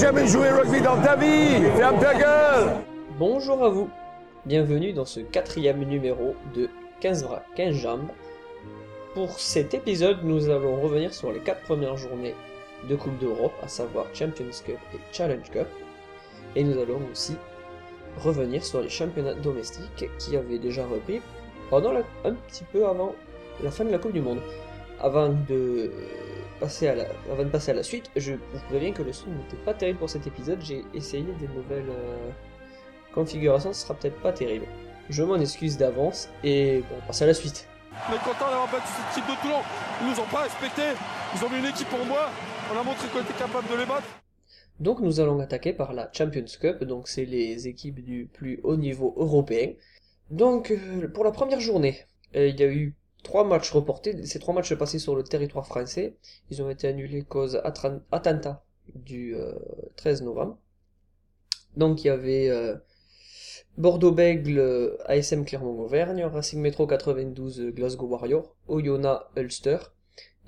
Jamais joué rugby dans ta vie Ferme ta Bonjour à vous, bienvenue dans ce quatrième numéro de 15 bras 15 jambes. Pour cet épisode, nous allons revenir sur les quatre premières journées de Coupe d'Europe, à savoir Champions Cup et Challenge Cup. Et nous allons aussi revenir sur les championnats domestiques qui avaient déjà repris pendant un petit peu avant la fin de la Coupe du Monde. Avant de passer à la, avant de passer à la suite, je vous préviens que le son n'était pas terrible pour cet épisode. J'ai essayé des nouvelles euh, configurations, ce sera peut-être pas terrible. Je m'en excuse d'avance et bon, on passe à la suite. On est content d'avoir battu cette équipe de Toulon. Ils nous ont pas respecté. Ils ont mis une équipe pour moi. On a montré qu'on était capable de les battre. Donc nous allons attaquer par la Champions Cup, donc c'est les équipes du plus haut niveau européen. Donc euh, pour la première journée, euh, il y a eu trois matchs reportés, ces trois matchs passaient sur le territoire français, ils ont été annulés cause attentat du euh, 13 novembre. Donc il y avait euh, Bordeaux-Bègle, euh, ASM Clermont-Auvergne, Racing Métro 92 euh, Glasgow Warrior, Oyonnax Ulster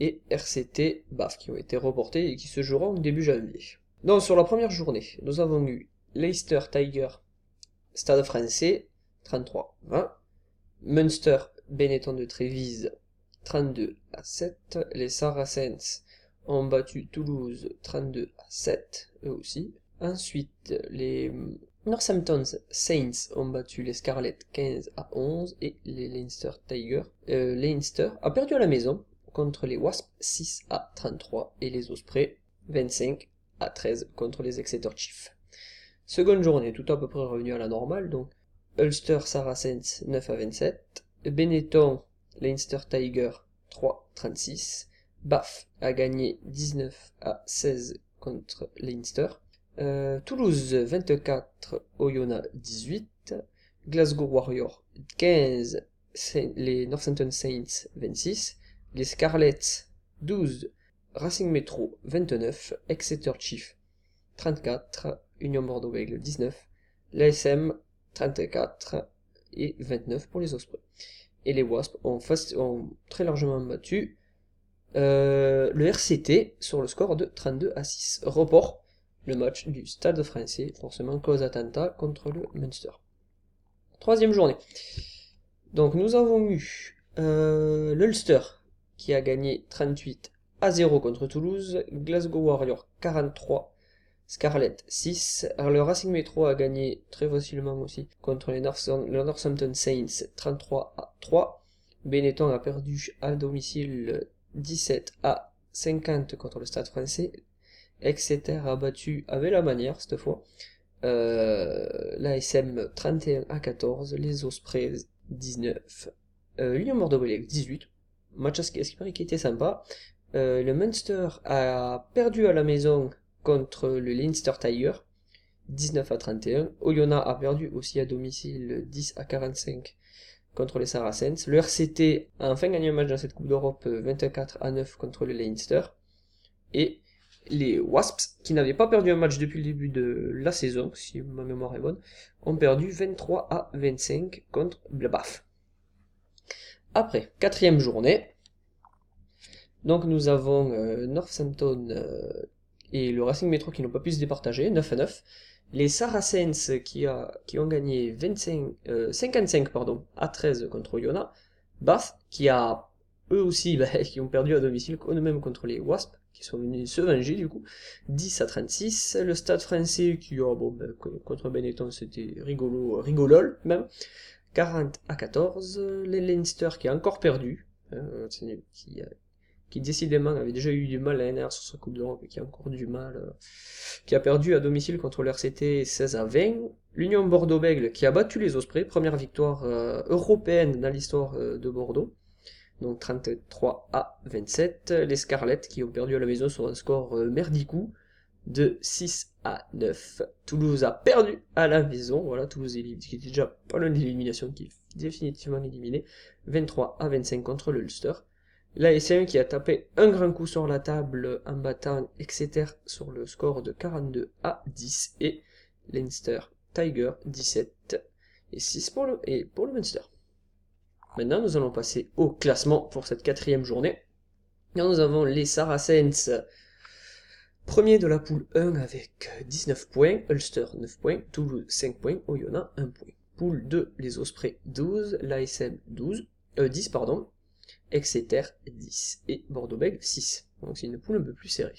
et RCT BAF qui ont été reportés et qui se joueront début janvier. Donc sur la première journée, nous avons eu Leicester Tiger Stade français 33-20, Munster Benetton de Trévise 32 à 7, les Saracens ont battu Toulouse 32 à 7 eux aussi. Ensuite, les Northampton Saints ont battu les Scarlets 15 à 11 et les Leinster Tigers. Euh, Leinster a perdu à la maison contre les Wasps 6 à 33 et les Ospreys 25 à 13 contre les Exeter Chiefs. Seconde journée, tout à peu près revenu à la normale, donc Ulster Saracens 9 à 27, Benetton Leinster Tiger 3 36, Bath a gagné 19 à 16 contre Leinster, Euh, Toulouse 24, Oyonnax 18, Glasgow Warrior 15, Saint- les Northampton Saints 26, les Scarlets 12, Racing Metro 29, Exeter Chief 34, Union Bordeaux-Bègles 19, l'ASM 34 et 29 pour les Ospreys. Et les Wasps ont, très largement battu euh, le RCT sur le score de 32 à 6. Report le match du Stade français, forcément cause attentat contre le Munster. Troisième journée. Donc nous avons eu euh, l'Ulster qui a gagné 38 à 0 contre Toulouse, Glasgow Warrior 43, Scarlet 6, alors le Racing Metro a gagné très facilement aussi contre les Northam- le Northampton Saints 33 à 3, Benetton a perdu à domicile 17 à 50 contre le Stade français, Exeter a battu avec la manière cette fois, euh, l'ASM 31 à 14, les Ospreys 19, euh, l'Union Bordeaux-Bègles 18, match à ce qui était sympa. Euh, le Munster a perdu à la maison contre le Leinster Tiger, 19 à 31. Oyonnax a perdu aussi à domicile 10 à 45 contre les Saracens. Le RCT a enfin gagné un match dans cette Coupe d'Europe euh, 24 à 9 contre le Leinster. Et les Wasps, qui n'avaient pas perdu un match depuis le début de la saison, si ma mémoire est bonne, ont perdu 23 à 25 contre Blabaf. Après, quatrième journée. Donc nous avons euh, Northampton euh, et le Racing Metro qui n'ont pas pu se départager, 9 à 9. Les Saracens qui, a, qui ont gagné 25, euh, 55 pardon, à 13 contre Oyonnax. Bath qui a eux aussi bah, qui ont perdu à domicile eux-mêmes contre les Wasps qui sont venus se venger du coup 10 à 36 le stade français qui a bon bah, co- contre Benetton c'était rigolo rigolol même 40 à 14 les Leinster qui a encore perdu euh, qui, euh, qui décidément avait déjà eu du mal l'année dernière sur sa Coupe d'Europe et qui a encore du mal euh, qui a perdu à domicile contre le RCT 16 à 20 l'Union Bordeaux-Bègles qui a battu les Ospreys première victoire euh, européenne dans l'histoire euh, de Bordeaux donc 33 à 27. Les Scarlets qui ont perdu à la maison sur un score merdicou de 6 à 9. Toulouse a perdu à la maison. Voilà, Toulouse qui était déjà pas loin de l'élimination, qui est définitivement éliminé. 23 à 25 contre le Ulster. L'ASM qui a tapé un grand coup sur la table en battant Exeter sur le score de 42 à 10. Et Leinster Tiger 17 et 6 pour le, et pour le Munster. Maintenant, nous allons passer au classement pour cette quatrième journée. Et nous avons les Saracens Premier de la poule 1 avec 19 points, Ulster 9 points, Toulouse 5 points, Oyonnax 1 point. Poule 2, les Ospreys 12, l'ASM 12, euh, 10 pardon, Exeter 10 et Bordeaux-Bègles 6. Donc c'est une poule un peu plus serrée.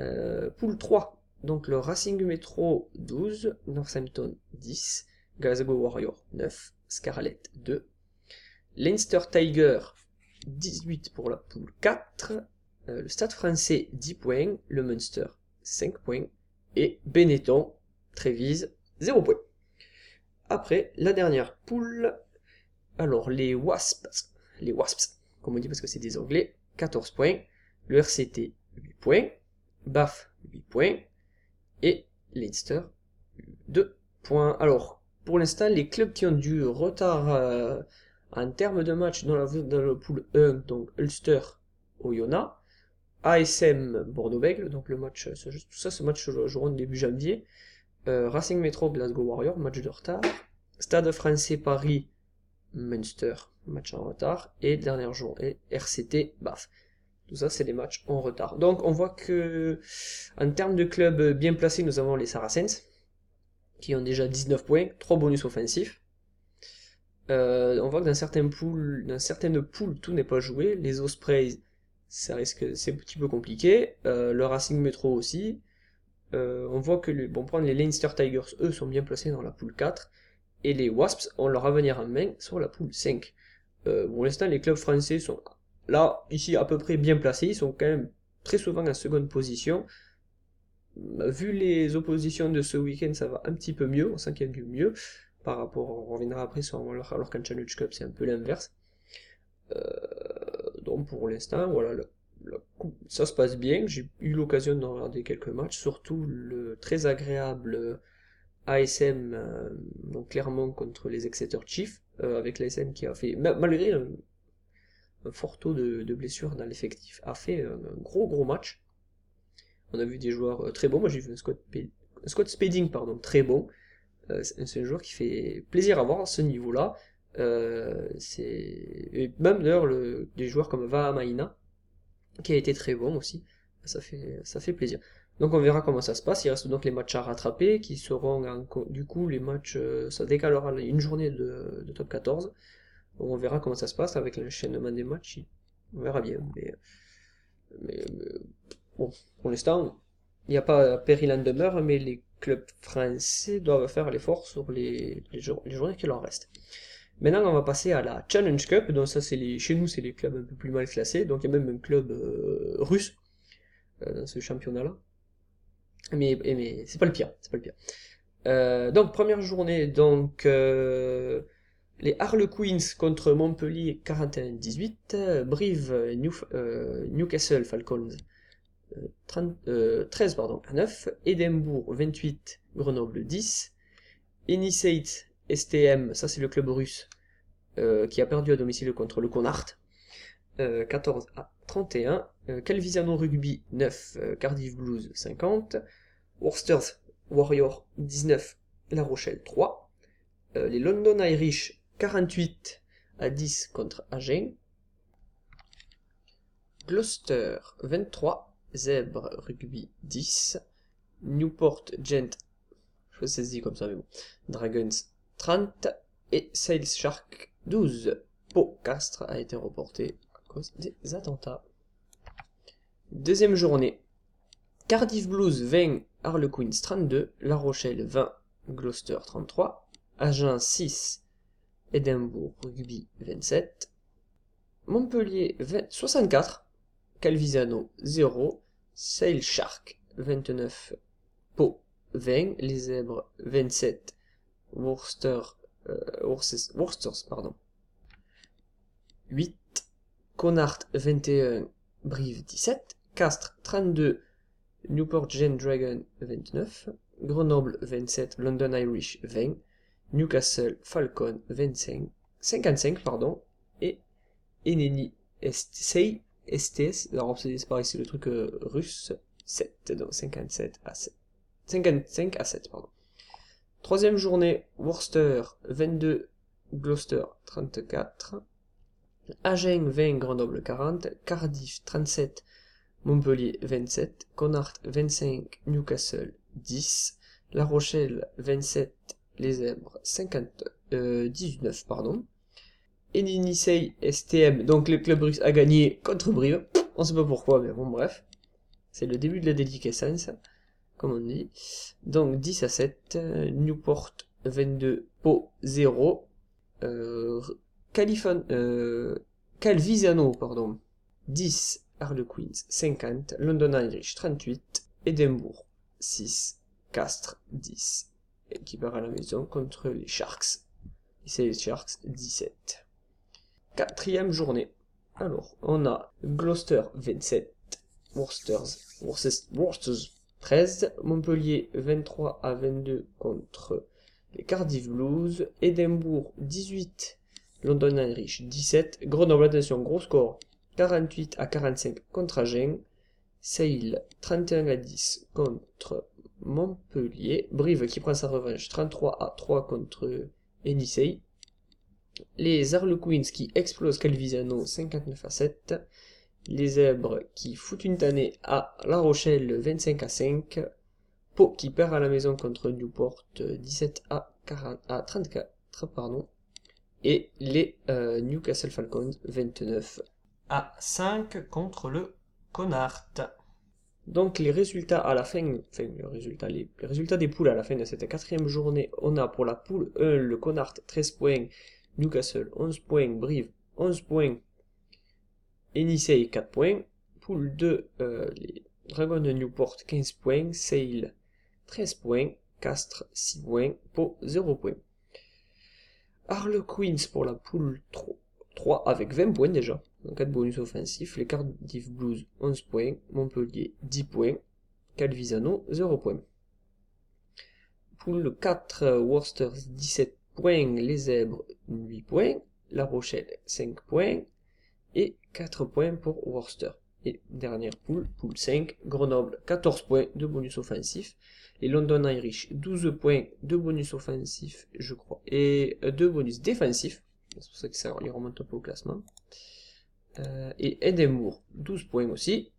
Euh, poule 3, donc le Racing Metro 12, Northampton 10, Glasgow Warrior 9, Scarlet 2, Leinster Tiger 18 pour la poule 4, euh, le Stade français 10 points, le Munster 5 points. Et Benetton, Trévise 0 points. Après, la dernière poule, alors les Wasps, les Wasps, comme on dit parce que c'est des Anglais, 14 points, le RCT 8 points, BAF 8 points et Leinster 2 points. Alors, pour l'instant, les clubs qui ont du retard euh, en termes de match dans la, dans la poule 1, donc Ulster, Oyonnax, ASM Bordeaux-Bègles, donc le match, tout ça, ce match jouera début janvier. Euh, Racing Metro Glasgow Warrior, match de retard. Stade français Paris Munster, match en retard. Et dernier jour, et RCT BAF. Tout ça, c'est des matchs en retard. Donc, on voit que, en termes de clubs bien placés, nous avons les Saracens, qui ont déjà 19 points, 3 bonus offensifs. Euh, on voit que dans certaines poules, dans certaines poules, tout n'est pas joué. Les Ospreys, ça risque, c'est un petit peu compliqué. Euh, le Racing Metro aussi. Euh, on voit que, le, bon, prendre les Leinster Tigers, eux, sont bien placés dans la poule 4. Et les Wasps ont leur avenir en main sur la poule 5. Euh, pour l'instant, les clubs français sont là, ici, à peu près bien placés. Ils sont quand même très souvent en seconde position. Vu les oppositions de ce week-end, ça va un petit peu mieux. On sent du mieux. Par rapport, on reviendra après sur alors, Challenge Cup, c'est un peu l'inverse. Euh, donc pour l'instant, voilà, ça se passe bien. J'ai eu l'occasion de regarder quelques matchs, surtout le très agréable ASM, euh, donc clairement contre les Exeter Chiefs, euh, avec l'ASM qui a fait, malgré un, fort taux de, blessures dans l'effectif, a fait un, gros gros match. On a vu des joueurs euh, très bons. Moi j'ai vu un Scott, Spedding, pardon, très bon. C'est un joueur qui fait plaisir à voir à ce niveau-là. C'est même d'ailleurs le... des joueurs comme Vahamaina qui a été très bon aussi ça fait ça fait plaisir donc on verra comment ça se passe il reste donc les matchs à rattraper qui seront du coup les matchs euh, ça décalera une journée de, top 14 donc on verra comment ça se passe avec l'enchaînement des matchs on verra bien mais, mais, bon pour l'instant il n'y a pas péril en demeure mais les clubs français doivent faire l'effort sur les journées qui leur restent Maintenant, on va passer à la Challenge Cup. Donc ça, c'est les, chez nous, c'est les clubs un peu plus mal classés. Donc il y a même un club euh, russe euh, dans ce championnat-là. Mais, mais c'est pas le pire, c'est pas le pire. Euh, donc première journée, donc euh, les Harlequins contre Montpellier 41-18, Brive New, Newcastle Falcons 30, 13 pardon, à 9, Édimbourg 28, Grenoble 10, Inisate STM, ça c'est le club russe, euh, qui a perdu à domicile contre le Conart, euh, 14 à 31. Euh, Calvisano Rugby 9, Cardiff Blues 50. Worcesters Warrior 19, La Rochelle 3. les London Irish 48 à 10 contre Agen. Gloucester 23, Zèbre Rugby 10. Newport Gent, je sais si comme ça mais bon, Dragons 30 et Sales Shark 12. Pau Castres a été reporté des attentats. Deuxième journée. Cardiff Blues 20, Harlequins 32, La Rochelle 20, Gloucester 33, Agen 6, Édimbourg Rugby 27, Montpellier 20, 64, Calvisano 0, Sail Shark 29, Pau 20, Les Zèbres 27, Worcester, euh, Worcesters, pardon. 8, Connacht 21, Brive 17, Castres 32, Newport Gen Dragon 29, Grenoble 27, London Irish 20, Newcastle Falcon 25, 55 pardon, et Eneni STS, STS, alors c'est pareil, c'est le truc euh, russe, 7, donc 57 à 7. 55 à 7, pardon. Troisième journée, Worcester 22, Gloucester 34, Agen 20, Grenoble 40, Cardiff 37, Montpellier 27, Connacht 25, Newcastle 10, La Rochelle 27, Les Zèbres 50, euh, 19 pardon. Et STM, donc le club russe a gagné contre Brive. On sait pas pourquoi, mais bon bref. C'est le début de la déliquescence, comme on dit. Donc 10 à 7, euh, Newport 22, Pau 0, euh, Califon, euh, Calvisano, pardon, 10, Harlequins 50, London Irish 38, Edinburgh 6, Castres 10, et à la maison contre les Sharks. Et c'est les Sharks 17. Quatrième journée. Alors, on a Gloucester 27, Worcesters, Worcesters 13, Montpellier 23 à 22 contre les Cardiff Blues, Édimbourg 18, London Irish 17, Grenoble, attention, gros score, 48 à 45 contre Agen, Sale 31 à 10 contre Montpellier, Brive qui prend sa revanche 33 à 3 contre Enisei, les Harlequins qui explosent Calvisano 59 à 7, les Zèbres qui foutent une tannée à La Rochelle 25 à 5, Pau qui perd à la maison contre Newport 17 à, 40, à 34, pardon, et les euh, Newcastle Falcons 29 à 5 contre le Connacht. Donc les résultats à la fin, enfin le résultat, les, les, résultats des poules à la fin de cette quatrième journée, on a pour la poule 1 le Connacht 13 points, Newcastle 11 points, Brive 11 points, Enisei 4 points, poule 2 euh, les Dragons de Newport 15 points, Sale 13 points, Castres 6 points, Pau 0 points. Harlequins pour la poule 3, 3 avec 20 points déjà, 4 bonus offensifs, les Cardiff Blues 11 points, Montpellier 10 points, Calvisano 0 points. Poule 4, Worcester 17 points, les Zèbres 8 points, La Rochelle 5 points et 4 points pour Worcester. Et dernière poule, poule 5, Grenoble 14 points de bonus offensif, les London Irish 12 points de bonus offensif, je crois, et 2 bonus défensifs, c'est pour ça que ça remonte un peu au classement. Euh, et Edinburgh 12 points aussi,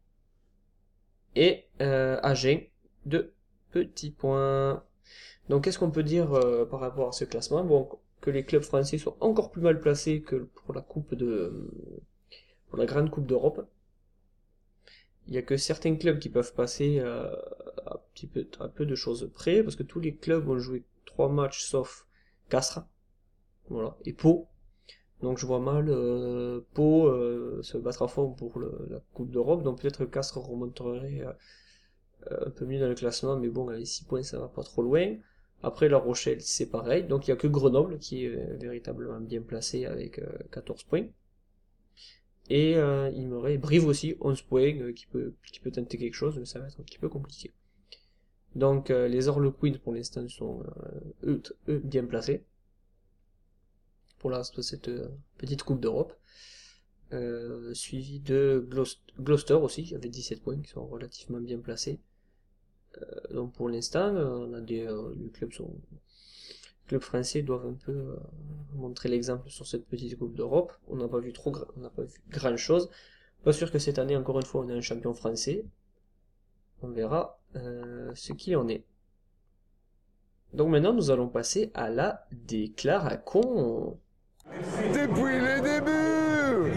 et euh, Agen 2 petits points. Donc qu'est-ce qu'on peut dire euh, par rapport à ce classement? Bon, que les clubs français sont encore plus mal placés que pour la coupe de pour la grande coupe d'Europe. Il n'y a que certains clubs qui peuvent passer euh, à, petit peu, peu de choses près, parce que tous les clubs ont joué trois matchs sauf Castres, voilà, et Pau. Donc je vois mal euh, Pau euh, se battre à fond pour le, la Coupe d'Europe, donc peut-être Castres remonterait euh, un peu mieux dans le classement, mais bon, avec 6 points, ça va pas trop loin. Après, La Rochelle, c'est pareil, donc il n'y a que Grenoble qui est véritablement bien placé avec 14 points. Et euh, il m'aurait Brive aussi, 11 points, euh, qui peut, qui peut tenter quelque chose, mais ça va être un petit peu compliqué. Donc euh, les Harlequins pour l'instant sont eux, bien placés pour la, cette petite Coupe d'Europe. suivi de Gloucester aussi, qui avait 17 points, qui sont relativement bien placés. donc pour l'instant, on a des, les clubs sont clubs français doivent un peu euh, montrer l'exemple sur cette petite Coupe d'Europe. On n'a pas vu trop, on n'a pas vu grand chose. Pas sûr que cette année, encore une fois, on a un champion français. On verra euh, ce qu'il en est. Donc maintenant, nous allons passer à la déclaration. Depuis les débuts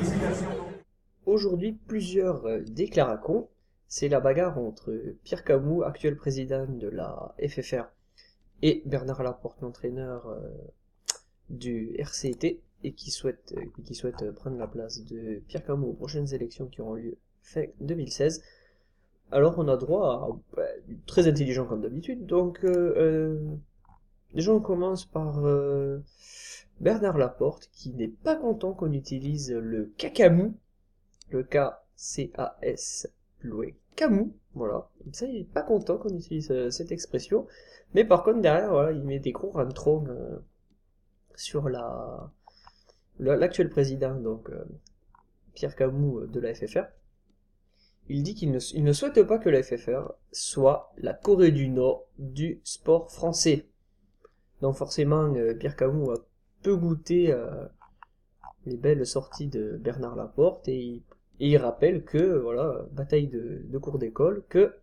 Aujourd'hui, plusieurs euh, déclarations. C'est la bagarre entre Pierre Camus, actuel président de la FFR, et Bernard Laporte, l'entraîneur euh, du RCT, et qui souhaite, euh, qui souhaite prendre la place de Pierre Camus aux prochaines élections qui auront lieu fin 2016. Alors on a droit à bah, très intelligent comme d'habitude, donc euh, euh, déjà on commence par euh, Bernard Laporte qui n'est pas content qu'on utilise le cacamu, le K-C-A-S, le Camus, voilà, ça il est pas content qu'on utilise cette expression, mais par contre, derrière, voilà, il met des gros rantrons euh, sur la l'actuel président, donc euh, Pierre Camus euh, de la FFR. Il dit qu'il ne, souhaite pas que la FFR soit la Corée du Nord du sport français. Donc forcément, Pierre Camus a peu goûté les belles sorties de Bernard Laporte et Et il rappelle que, voilà, bataille de, de cours d'école, que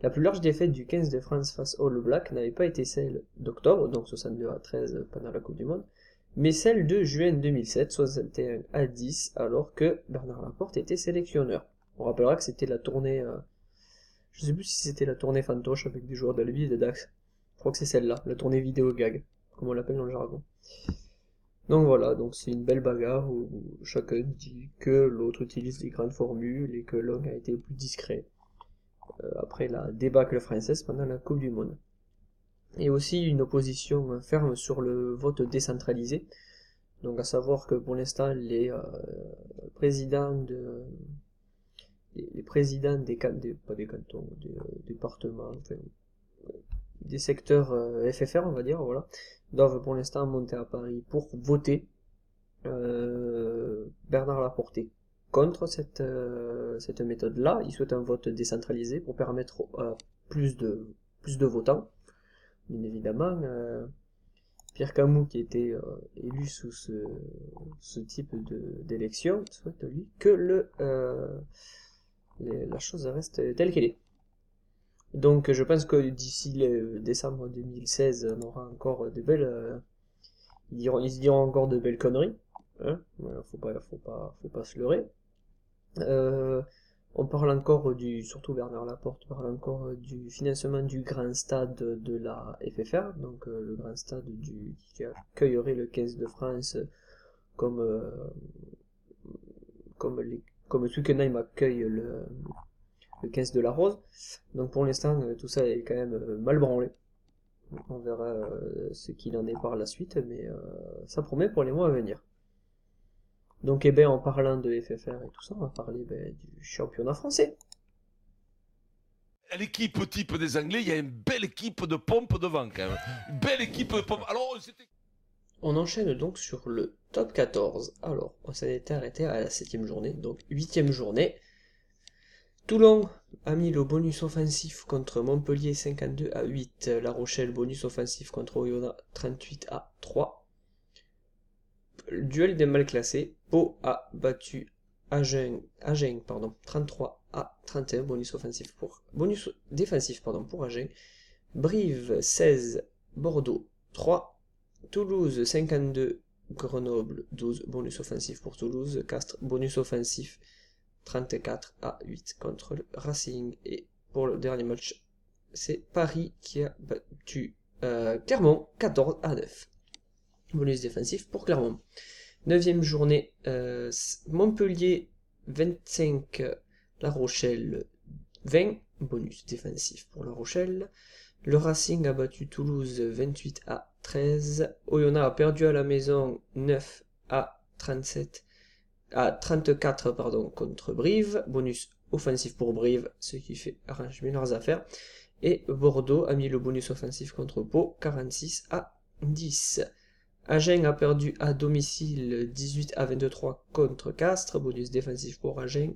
la plus large défaite du 15 de France face All Black n'avait pas été celle d'octobre, donc 62 à 13 pendant la Coupe du Monde, mais celle de juin 2007, 61 à 10, alors que Bernard Laporte était sélectionneur. On rappellera que c'était la tournée, euh, je sais plus si c'était la tournée fantoche avec des joueurs d'Albi et de Dax. Je crois que c'est celle-là, la tournée vidéo gag, comme on l'appelle dans le jargon. Donc voilà, donc c'est une belle bagarre où chacun dit que l'autre utilise des grandes formules et que l'un a été plus discret euh, après la débâcle française pendant la Coupe du Monde et aussi une opposition ferme sur le vote décentralisé. Donc à savoir que pour l'instant les euh, présidents de les, présidents des, des pas des cantons, des euh, départements, enfin, des secteurs euh, FFR on va dire, voilà, doivent pour l'instant monter à Paris pour voter Bernard Laporté contre cette, cette méthode-là. Il souhaite un vote décentralisé pour permettre plus de plus de votants bien évidemment, euh, Pierre Camus, qui était euh, élu sous ce, ce type d'élection, souhaite lui que le, euh, la chose reste telle qu'elle est. Donc je pense que d'ici le décembre 2016, on aura encore de belles... ils, diront, ils se diront encore de belles conneries. Hein faut pas, faut pas, faut pas se leurrer. Euh, on parle encore du, surtout Bernard Laporte parle encore du financement du grand stade de la FFR, donc euh, le grand stade du, qui accueillerait le 15 de France comme, euh, comme, les, comme Twickenham accueille le, le 15 de la Rose. Donc pour l'instant, euh, tout ça est quand même mal branlé. On verra ce qu'il en est par la suite, mais ça promet pour les mois à venir. Donc, eh ben, en parlant de FFR et tout ça, on va parler ben, du championnat français. L'équipe type des Anglais, il y a une belle équipe de pompe devant quand même. Une belle équipe de pompe. Alors, on enchaîne donc sur le top 14. Alors, on s'est arrêté à la septième journée, donc huitième journée. Toulon a mis le bonus offensif contre Montpellier 52 à 8. La Rochelle bonus offensif contre Oyonnax 38 à 3 duel des mal classés. Pau a battu Agen, Agen pardon, 33 à 31, bonus offensif pour bonus défensif pardon, pour Agen. Brive 16, Bordeaux 3, Toulouse 52, Grenoble 12, bonus offensif pour Toulouse, Castres bonus offensif 34 à 8 contre le Racing. Et pour le dernier match, c'est Paris qui a battu euh, Clermont 14 à 9 bonus défensif pour Clermont. Neuvième journée, euh, Montpellier 25, La Rochelle 20, bonus défensif pour La Rochelle. Le Racing a battu Toulouse 28 à 13. Oyonnax a perdu à la maison 9 à 37 à 34 pardon, contre Brive. Bonus offensif pour Brive, ce qui fait arrange bien leurs affaires. Et Bordeaux a mis le bonus offensif contre Pau 46 à 10. Agen a perdu à domicile 18 à 23 contre Castres, bonus défensif pour Agen.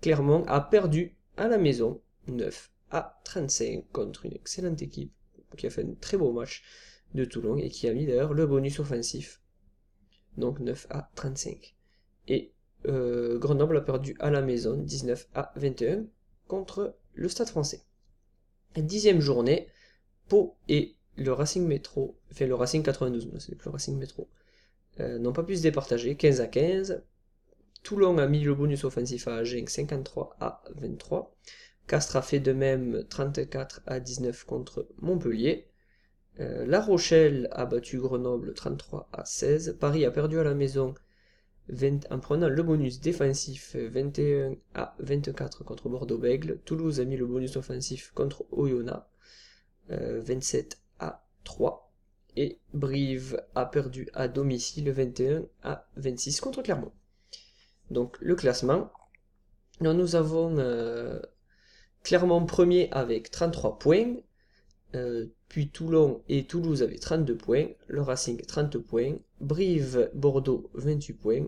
Clermont a perdu à la maison 9 à 35 contre une excellente équipe qui a fait un très beau match de Toulon et qui a mis d'ailleurs le bonus offensif. Donc 9 à 35. Et euh, Grenoble a perdu à la maison 19 à 21 contre le Stade français. Dixième journée, Pau et le Racing Métro, fait le Racing 92, c'est plus le Racing Métro, euh, n'ont pas pu se départager, 15 à 15. Toulon a mis le bonus offensif à Agen 53 à 23. Castres a fait de même 34 à 19 contre Montpellier. Euh, la Rochelle a battu Grenoble 33 à 16. Paris a perdu à la maison en prenant le bonus défensif 21 à 24 contre Bordeaux-Bègle. Toulouse a mis le bonus offensif contre Oyonnax 27 3. Et Brive a perdu à domicile 21 à 26 contre Clermont. Donc le classement. nous avons euh, Clermont premier avec 33 points. Euh, puis Toulon et Toulouse avaient 32 points. Le Racing 30 points. Brive, Bordeaux 28 points.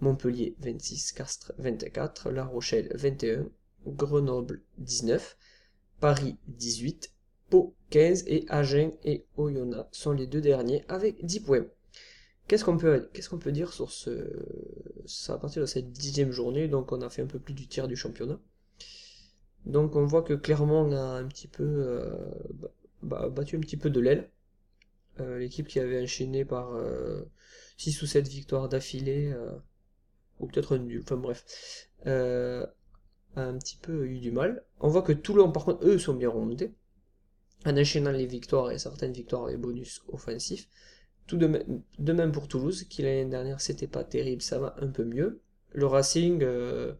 Montpellier 26, Castres 24, La Rochelle 21, Grenoble 19, Paris 18, Pau 15 et Agen et Oyonnax sont les deux derniers avec 10 points. qu'est-ce qu'on peut, dire sur ce, à partir de cette dixième journée, donc on a fait un peu plus du tiers du championnat. Donc on voit que Clermont a un petit peu euh, bah, battu un petit peu de l'aile. Euh, l'équipe qui avait enchaîné par 6 ou 7 victoires d'affilée, ou peut-être nul, enfin bref, a un petit peu eu du mal. On voit que Toulon, par contre, eux sont bien remontés en enchaînant les victoires et certaines victoires et bonus offensifs. Tout de, même, pour Toulouse, qui l'année dernière c'était pas terrible, ça va un peu mieux. Le Racing euh,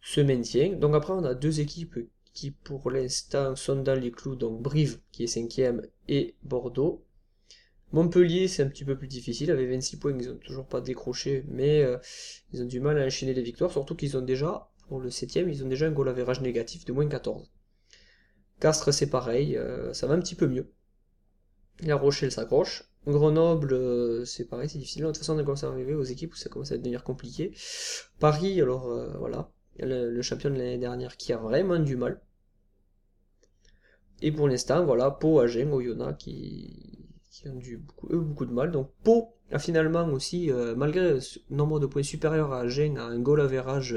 se maintient. Donc après on a deux équipes qui pour l'instant sont dans les clous, donc Brive qui est cinquième et Bordeaux. Montpellier c'est un petit peu plus difficile, avec 26 points ils n'ont toujours pas décroché, mais euh, ils ont du mal à enchaîner les victoires, surtout qu'ils ont déjà, pour le septième, ils ont déjà un goal average négatif de moins 14. Castres, c'est pareil, euh, ça va un petit peu mieux. La Rochelle s'accroche. Grenoble, euh, c'est pareil, c'est difficile. De toute façon, on commence à arriver aux équipes où ça commence à devenir compliqué. Paris, alors voilà, le, champion de l'année dernière qui a vraiment du mal. Et pour l'instant, voilà, Pau, Agen, Oyonnax qui, qui ont eu beaucoup, de mal. Donc Pau a finalement aussi, malgré le nombre de points supérieurs à Agen, a un goal average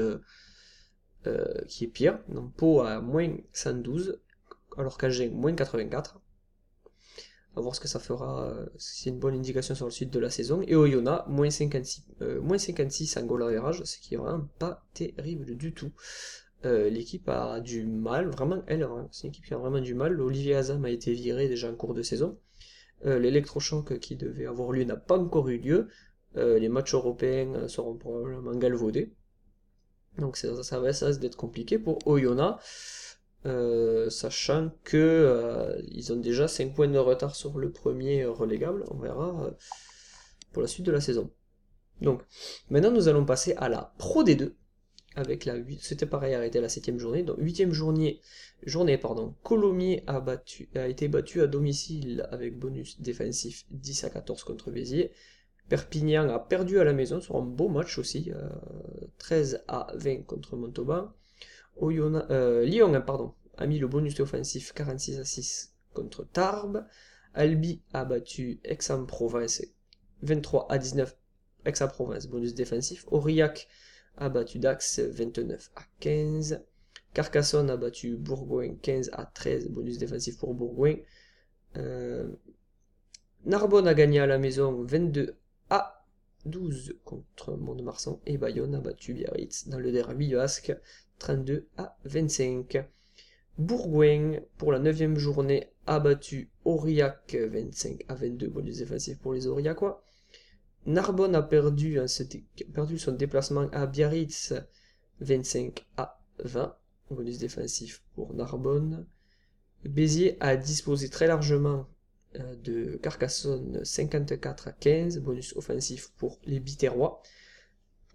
qui est pire. Donc Pau a moins 112 alors qu'Agen, moins 84. À voir ce que ça fera, euh, c'est une bonne indication sur le suite de la saison. Et Oyonnax, moins 56, euh, moins 56 en goal average, ce qui est vraiment pas terrible du tout. Euh, l'équipe a du mal, vraiment, elle, hein, c'est une équipe qui a vraiment du mal. Olivier Azam a été viré déjà en cours de saison. L'électrochoc qui devait avoir lieu n'a pas encore eu lieu. les matchs européens seront probablement galvaudés. Donc ça, ça va, ça d'être compliqué pour Oyonnax. Euh, sachant que euh, ils ont déjà 5 points de retard sur le premier relégable, on verra euh, pour la suite de la saison. Donc, maintenant nous allons passer à la Pro D2, avec la 8, c'était pareil, arrêté la 7 journée, donc 8 journée, journée pardon, Colomiers a, été battu à domicile avec bonus défensif 10 à 14 contre Béziers, Perpignan a perdu à la maison sur un beau match aussi, 13 à 20 contre Montauban, euh, Lyon pardon, a mis le bonus offensif 46 à 6 contre Tarbes. Albi a battu Aix-en-Provence 23 à 19. Aix-en-Provence, bonus défensif. Aurillac a battu Dax 29 à 15. Carcassonne a battu Bourgoin 15 à 13, bonus défensif pour Bourgoin. Euh, Narbonne a gagné à la maison 22 à 12 contre Mont-de-Marsan et Bayonne a battu Biarritz dans le derby basque 32 à 25. Bourgoin, pour la 9 journée, a battu Aurillac 25 à 22, bonus défensif pour les Aurillacois. Narbonne a perdu, son déplacement à Biarritz 25 à 20, bonus défensif pour Narbonne. Béziers a disposé très largement euh, de Carcassonne 54 à 15, bonus offensif pour les Biterrois.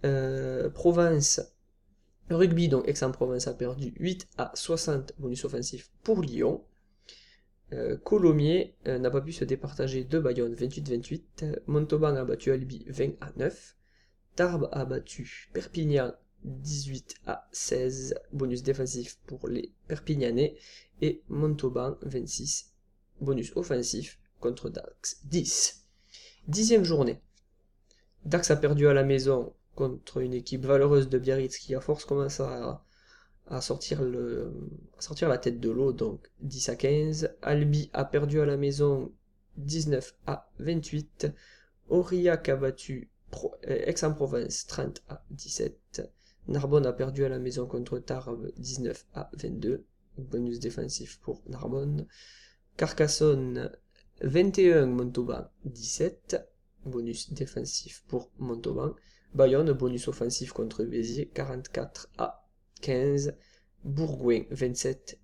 Euh, Provence rugby, donc Aix-en-Provence a perdu 8 à 60 bonus offensifs pour Lyon. Euh, Colomiers euh, n'a pas pu se départager de Bayonne 28-28. Montauban a battu Albi 20 à 9. Tarbes a battu Perpignan 18 à 16. Bonus défensif pour les Perpignanais. Et Montauban 26. Bonus offensif contre Dax 10. Dixième journée. Dax a perdu à la maison contre une équipe valeureuse de Biarritz qui à force commence à, le, sortir la tête de l'eau, donc 10 à 15. Albi a perdu à la maison 19 à 28. Aurillac a battu euh, Aix-en-Provence 30 à 17. Narbonne a perdu à la maison contre Tarbes 19 à 22. Bonus défensif pour Narbonne. Carcassonne 21, Montauban 17. Bonus défensif pour Montauban. Bayonne, bonus offensif contre Béziers, 44 à 15. Bourgoin, 27.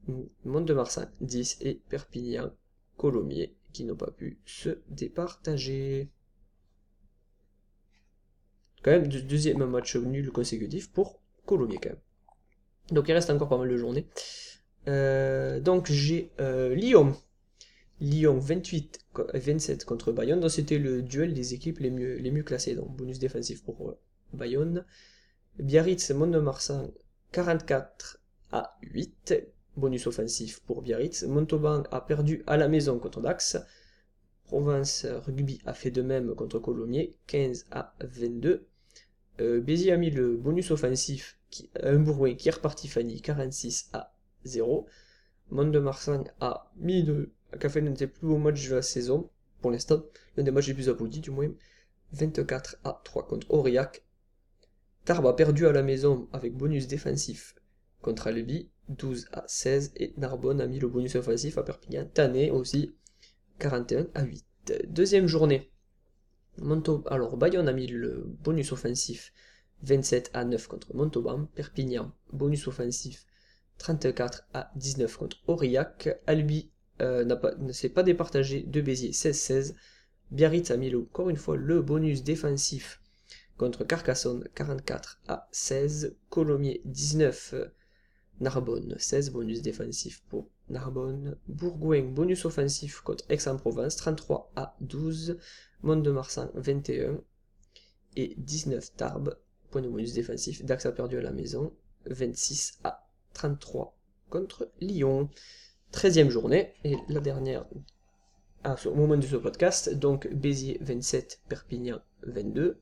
Mont-de-Marsan, 10. Et Perpignan, Colomiers, qui n'ont pas pu se départager. Quand même, deuxième match nul consécutif pour Colomiers, quand même. Donc il reste encore pas mal de journées. Euh, donc j'ai euh, Lyon. Lyon 28 27 contre Bayonne. Donc c'était le duel des équipes les mieux, classées. Donc bonus défensif pour euh, Bayonne. Biarritz Mont-de-Marsan 44 à 8. Bonus offensif pour Biarritz. Montauban a perdu à la maison contre Dax. Provence Rugby a fait de même contre Colomiers, 15 à 22. Euh, Béziers a mis le bonus offensif à un Bourgoin qui est reparti Fanny, 46 à 0. Mont de Marsan a mis le, l'un des plus beaux matchs de la saison, pour l'instant, l'un des matchs les plus applaudis du moins, 24 à 3 contre Aurillac. Tarbes a perdu à la maison avec bonus défensif contre Albi, 12 à 16, et Narbonne a mis le bonus offensif à Perpignan, Tanné aussi, 41 à 8. Deuxième journée, alors Bayonne a mis le bonus offensif 27 à 9 contre Montauban, Perpignan, bonus offensif 34 à 19 contre Aurillac, Albi euh, ne s'est pas départagé de Béziers 16-16, Biarritz a mis encore une fois le bonus défensif contre Carcassonne 44 à 16, Colomiers 19, Narbonne 16, bonus défensif pour Narbonne, Bourgoin bonus offensif contre Aix-en-Provence 33 à 12, Mont-de-Marsan 21 et 19 Tarbes, point de bonus défensif, Dax a perdu à la maison 26 à 33 contre Lyon. 13e journée, et la dernière au moment de ce podcast, donc Béziers 27, Perpignan 22,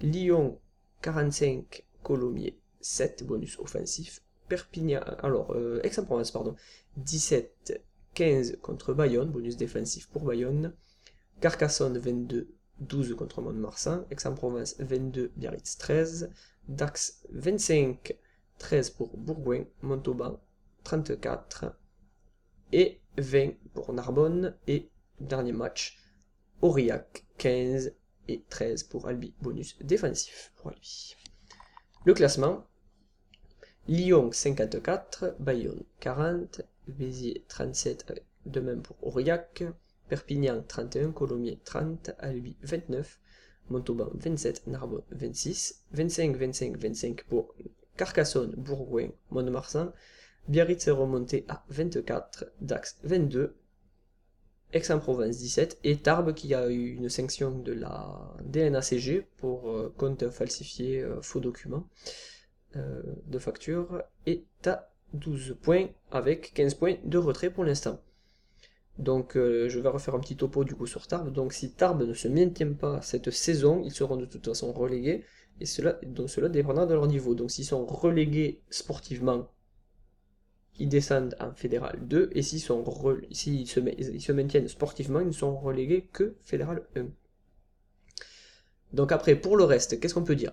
Lyon 45, Colomiers 7, bonus offensif, Perpignan, alors euh, Aix-en-Provence, pardon, 17, 15 contre Bayonne, bonus défensif pour Bayonne, Carcassonne 22, 12 contre Mont-de-Marsan, Aix-en-Provence 22, Biarritz 13, Dax 25, 13 pour Bourgoin, Montauban 34 et 20 pour Narbonne. Et dernier match Aurillac 15 et 13 pour Albi, bonus défensif pour Albi. Le classement Lyon 54, Bayonne 40, Béziers 37, de même pour Aurillac, Perpignan 31, Colomiers 30, Albi 29, Montauban 27, Narbonne 26, 25, 25, 25 pour Carcassonne, Bourgoin, Mont-de-Marsan, Biarritz est remonté à 24, Dax 22, Aix-en-Provence 17 et Tarbes qui a eu une sanction de la DNACG pour euh, compte falsifié, euh, faux documents euh, de facture est à 12 points avec 15 points de retrait pour l'instant. Donc je vais refaire un petit topo du coup sur Tarbes. Donc si Tarbes ne se maintient pas cette saison, ils seront de toute façon relégués et cela, cela dépendra de leur niveau. Donc s'ils sont relégués sportivement, ils descendent en Fédéral 2, et s'ils s'ils se, se maintiennent sportivement, ils ne sont relégués que Fédéral 1. Donc après, pour le reste, qu'est-ce qu'on peut dire?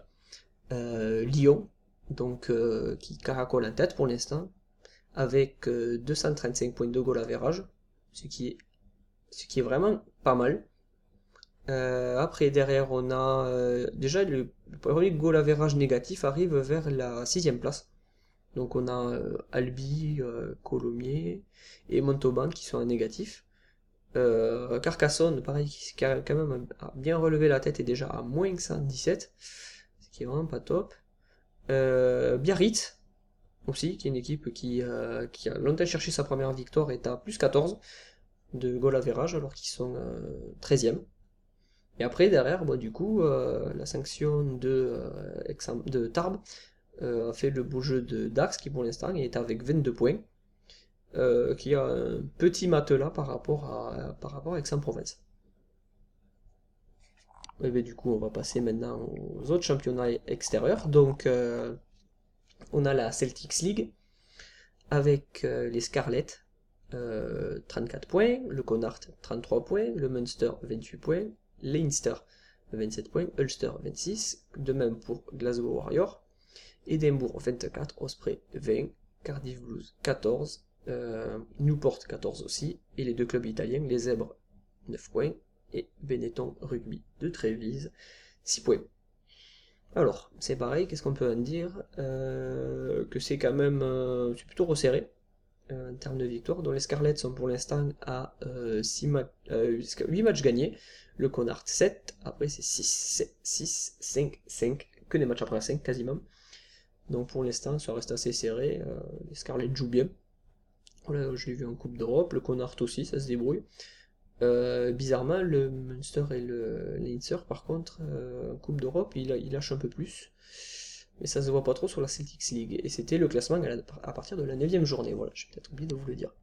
Euh, Lyon, donc euh, qui caracole en tête pour l'instant, avec 235 euh, points de goal qui est, ce qui est vraiment pas mal. après, derrière, on a déjà le, premier goal average négatif arrive vers la sixième place. Donc on a euh, Albi, euh, Colomiers et Montauban qui sont en négatif. Euh, Carcassonne, pareil, qui a quand même bien relevé la tête et déjà à moins 117, ce qui est vraiment pas top. Biarritz, aussi, qui est une équipe qui, a longtemps cherché sa première victoire, est à plus 14 de goal average alors qu'ils sont 13e. Et après, derrière, bah, du coup, la sanction de Tarbes euh, a fait le beau jeu de Dax qui pour l'instant est avec 22 points, euh, qui a un petit matelas par rapport à, par rapport à Aix-en-Provence. Et bien, du coup, on va passer maintenant aux autres championnats extérieurs. Donc, euh, on a la Celtics League avec les Scarlets, 34 points, le Connacht 33 points, le Munster 28 points, Leinster 27 points, Ulster 26, de même pour Glasgow Warriors. Edinburgh 24, Osprey 20, Cardiff Blues 14, euh, Newport 14 aussi, et les deux clubs italiens, les Zèbres 9 points, et Benetton Rugby de Trévise 6 points. Alors, c'est pareil, qu'est-ce qu'on peut en dire? Euh, Que c'est quand même euh, c'est plutôt resserré en termes de victoire, dont les Scarlets sont pour l'instant à 6 8 matchs gagnés, le Connard 7, après c'est 6, 6, 5, 5, que des matchs après 5 quasiment. Donc pour l'instant, ça reste assez serré. Euh, les Scarlett jouent bien. Voilà, je l'ai vu en Coupe d'Europe. Le Connard aussi, ça se débrouille. Euh, bizarrement, le Munster et le Leinster, par contre, euh, en Coupe d'Europe, il, il, lâche un peu plus. Mais ça se voit pas trop sur la Celtics League. Et c'était le classement à, partir de la 9 journée. Voilà, j'ai peut-être oublié de vous le dire.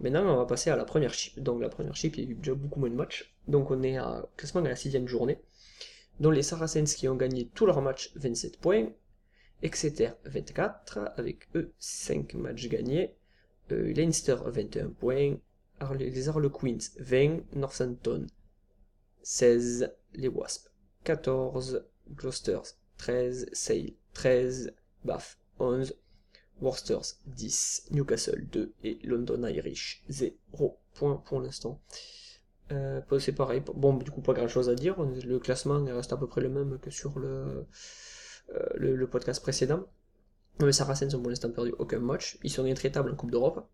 Maintenant, on va passer à la première chip. Donc la première chip, il y a eu déjà beaucoup moins de matchs. Donc on est à classement à la sixième journée. Dont les Saracens qui ont gagné tous leurs matchs 27 points. Exeter 24, avec eux 5 matchs gagnés. Euh, Leinster 21 points. Harle- les Harlequins 20. Northampton 16. Les Wasps 14. Gloucester 13. Sale 13. Bath 11. Worcesters 10, Newcastle 2 et London Irish 0 points pour l'instant. Euh, c'est pareil, bon du coup pas grand chose à dire, le classement reste à peu près le même que sur le, le, le podcast précédent. Les Saracens ont pour l'instant perdu aucun match, ils sont intraitables en Coupe d'Europe.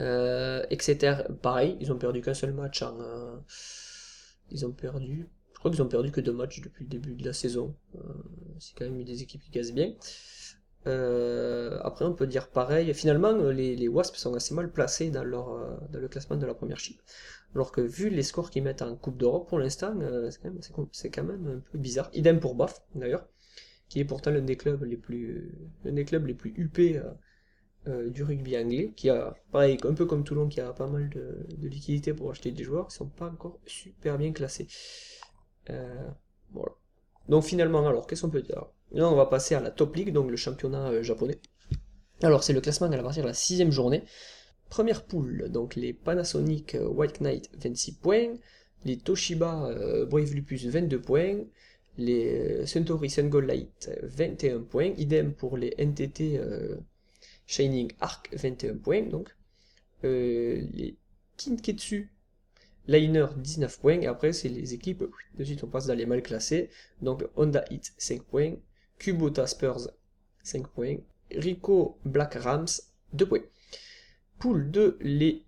Euh, Exeter, pareil, ils ont perdu qu'un seul match en... euh, ils ont perdu... Je crois qu'ils ont perdu que deux matchs depuis le début de la saison. Euh, c'est quand même des équipes qui cassent bien. Euh, après, on peut dire pareil. Finalement, euh, les, Wasps sont assez mal placés dans, leur, euh, dans le classement de la première chip. Alors que vu les scores qu'ils mettent en Coupe d'Europe pour l'instant, euh, c'est quand, quand même un peu bizarre. Idem pour Bath, d'ailleurs, qui est pourtant l'un des clubs les plus, l'un des clubs les plus huppés euh, euh, du rugby anglais, qui a, pareil, un peu comme Toulon, qui a pas mal de, liquidités pour acheter des joueurs qui sont pas encore super bien classés. Euh, voilà. Donc finalement, alors, qu'est-ce qu'on peut dire? Là, on va passer à la Top League, donc le championnat japonais. Alors, c'est le classement à partir de la sixième journée. Première poule, donc les Panasonic White Knight 26 points, les Toshiba Brave Lupus 22 points, les euh, Suntory Sungold Light euh, 21 points, idem pour les NTT euh, Shining Arc 21 points, Euh, les Kinketsu Liner 19 points, et après c'est les équipes, de suite on passe dans les mal classés, donc Honda Hit 5 points, Kubota Spurs 5 points, Rico Black Rams 2 points. Poule 2, les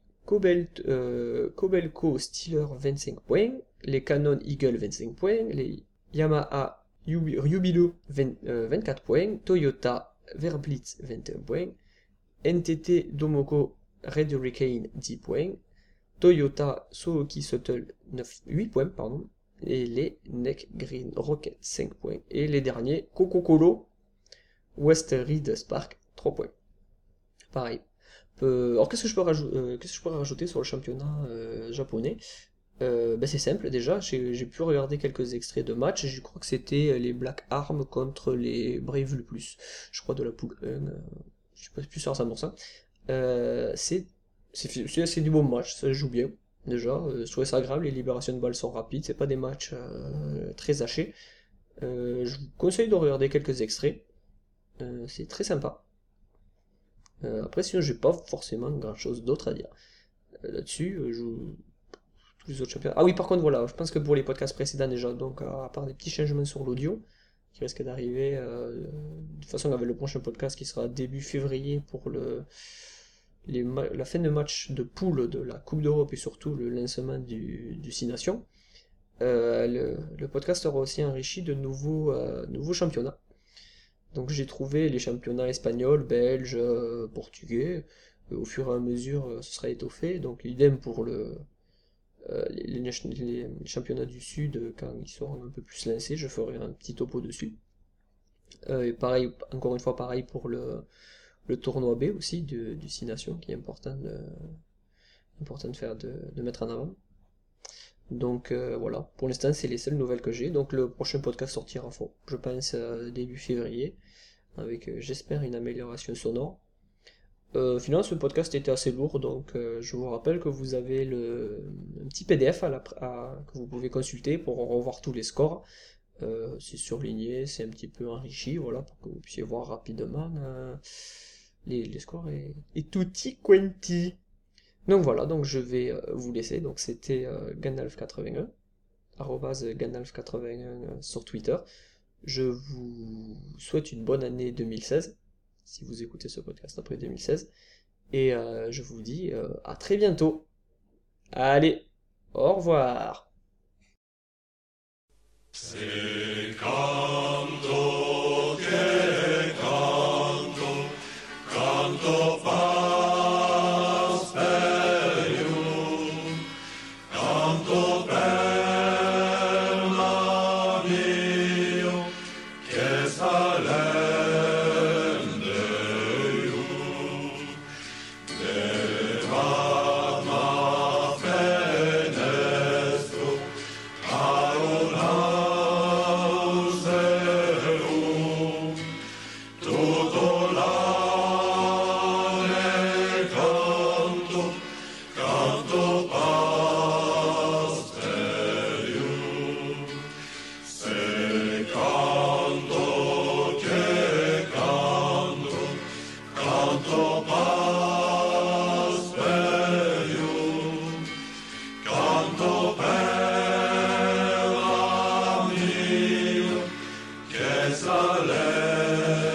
euh, Cobelco Steeler 25 points, les Canon Eagle 25 points, les Yamaha Yubilo 20, euh, 24 points, Toyota Verblitz 21 points, NTT Domoko Red Hurricane 10 points, Toyota Suzuki Shuttle 9, 8 points, pardon, et les Neck Green Rocket 5 points, et les derniers Coco Colo West Reed Spark 3 points. Pareil. Euh, alors qu'est-ce que je peux rajouter, je pourrais rajouter sur le championnat euh, japonais? Euh, ben, c'est simple déjà, j'ai pu regarder quelques extraits de matchs, je crois que c'était les Black Arms contre les Brave le plus, je crois de la poule 1, euh, je suis pas plus sûr à 100%. Euh, c'est du bon match, ça joue bien déjà, euh, je trouvais ça agréable, les libérations de balles sont rapides, c'est pas des matchs euh, très hachés. Euh, je vous conseille de regarder quelques extraits, Euh, c'est très sympa. Euh, après, sinon, j'ai pas forcément grand chose d'autre à dire. Euh, Là-dessus, euh, je... championnats. Ah oui, par contre, voilà, je pense que pour les podcasts précédents déjà, donc à part des petits changements sur l'audio, qui risquent d'arriver, euh, de toute façon, avec le prochain podcast qui sera début février pour le, la fin de match de poule de la Coupe d'Europe et surtout le lancement du, du Six Nations. Euh, le, podcast sera aussi enrichi de nouveaux, euh, nouveaux championnats. Donc j'ai trouvé les championnats espagnols, belges, euh, portugais. Euh, au fur et à mesure, euh, ce sera étoffé. Donc idem pour le, euh, les, championnats du Sud, euh, quand ils seront un peu plus lancés, je ferai un petit topo dessus. Euh, et pareil, encore une fois, pareil pour le, tournoi B aussi du, du Nations, qui est important de, important de faire, de, mettre en avant. Donc voilà, pour l'instant c'est les seules nouvelles que j'ai. Donc le prochain podcast sortira, fort, je pense, début février, avec j'espère une amélioration sonore. Euh, finalement ce podcast était assez lourd, donc euh, je vous rappelle que vous avez le, petit PDF que vous pouvez consulter pour revoir tous les scores. Euh, c'est surligné, c'est un petit peu enrichi, voilà, pour que vous puissiez voir rapidement euh, les, scores et, et tutti quanti. Donc voilà, donc je vais vous laisser. Donc c'était euh, Gandalf81, arrobase Gandalf81 euh, sur Twitter. Je vous souhaite une bonne année 2016, si vous écoutez ce podcast après 2016. Et euh, je vous dis euh, à très bientôt. Allez, au revoir. Jerusalem.